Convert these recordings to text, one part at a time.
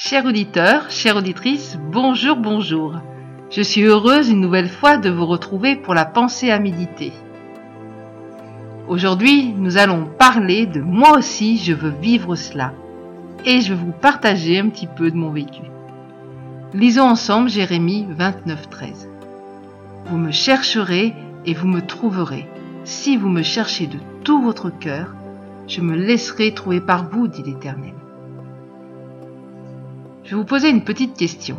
Chers auditeurs, chères auditrices, bonjour, bonjour. Je suis heureuse une nouvelle fois de vous retrouver pour la pensée à méditer. Aujourd'hui, nous allons parler de moi aussi, je veux vivre cela. Et je vais vous partager un petit peu de mon vécu. Lisons ensemble Jérémie 29, 13. Vous me chercherez et vous me trouverez. Si vous me cherchez de tout votre cœur, je me laisserai trouver par vous, dit l'Éternel. Je vais vous poser une petite question.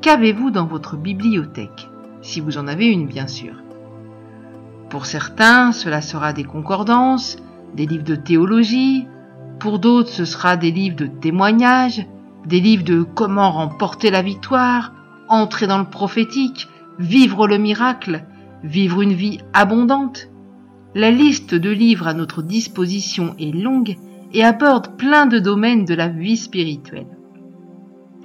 Qu'avez-vous dans votre bibliothèque? Si vous en avez une, bien sûr. Pour certains, cela sera des concordances, des livres de théologie, pour d'autres, ce sera des livres de témoignages, des livres de comment remporter la victoire, entrer dans le prophétique, vivre le miracle, vivre une vie abondante. La liste de livres à notre disposition est longue et aborde plein de domaines de la vie spirituelle.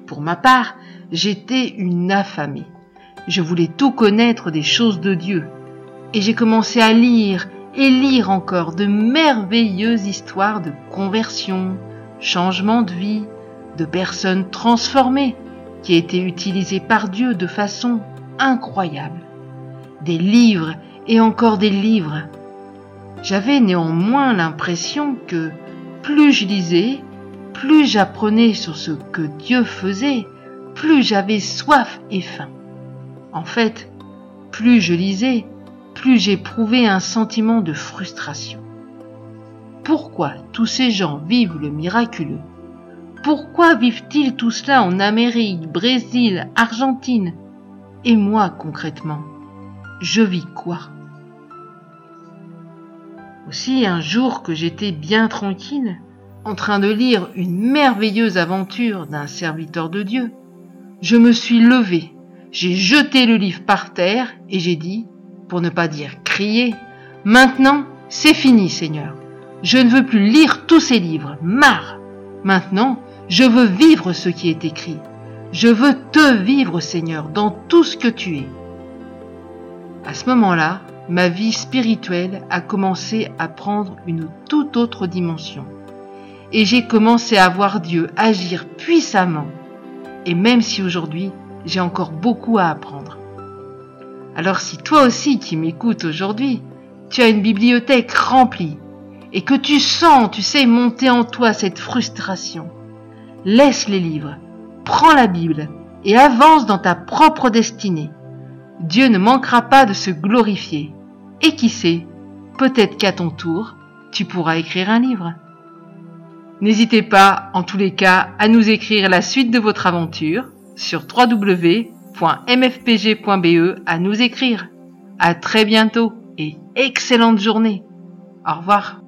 Pour ma part, j'étais une affamée. Je voulais tout connaître des choses de Dieu. Et j'ai commencé à lire et lire encore de merveilleuses histoires de conversion, changement de vie, de personnes transformées qui étaient utilisées par Dieu de façon incroyable. Des livres et encore des livres. J'avais néanmoins l'impression que plus je lisais, plus j'apprenais sur ce que Dieu faisait, plus j'avais soif et faim. En fait, plus je lisais, plus j'éprouvais un sentiment de frustration. Pourquoi tous ces gens vivent le miraculeux? Pourquoi vivent-ils tout cela en Amérique, Brésil, Argentine? Et moi concrètement, je vis quoi? Aussi un jour que j'étais bien tranquille, en train de lire une merveilleuse aventure d'un serviteur de Dieu, je me suis levé, j'ai jeté le livre par terre et j'ai dit, pour ne pas dire crier, maintenant c'est fini Seigneur. Je ne veux plus lire tous ces livres, marre. Maintenant, je veux vivre ce qui est écrit. Je veux te vivre Seigneur dans tout ce que tu es. À ce moment-là, ma vie spirituelle a commencé à prendre une toute autre dimension et j'ai commencé à voir Dieu agir puissamment. Et même si aujourd'hui, j'ai encore beaucoup à apprendre. Alors si toi aussi qui m'écoutes aujourd'hui, tu as une bibliothèque remplie et que tu sens, tu sais, monter en toi cette frustration, laisse les livres, prends la Bible et avance dans ta propre destinée. Dieu ne manquera pas de se glorifier. Et qui sait, peut-être qu'à ton tour, tu pourras écrire un livre. N'hésitez pas, en tous les cas, à nous écrire la suite de votre aventure sur www.mfpg.be à nous écrire. À très bientôt et excellente journée. Au revoir.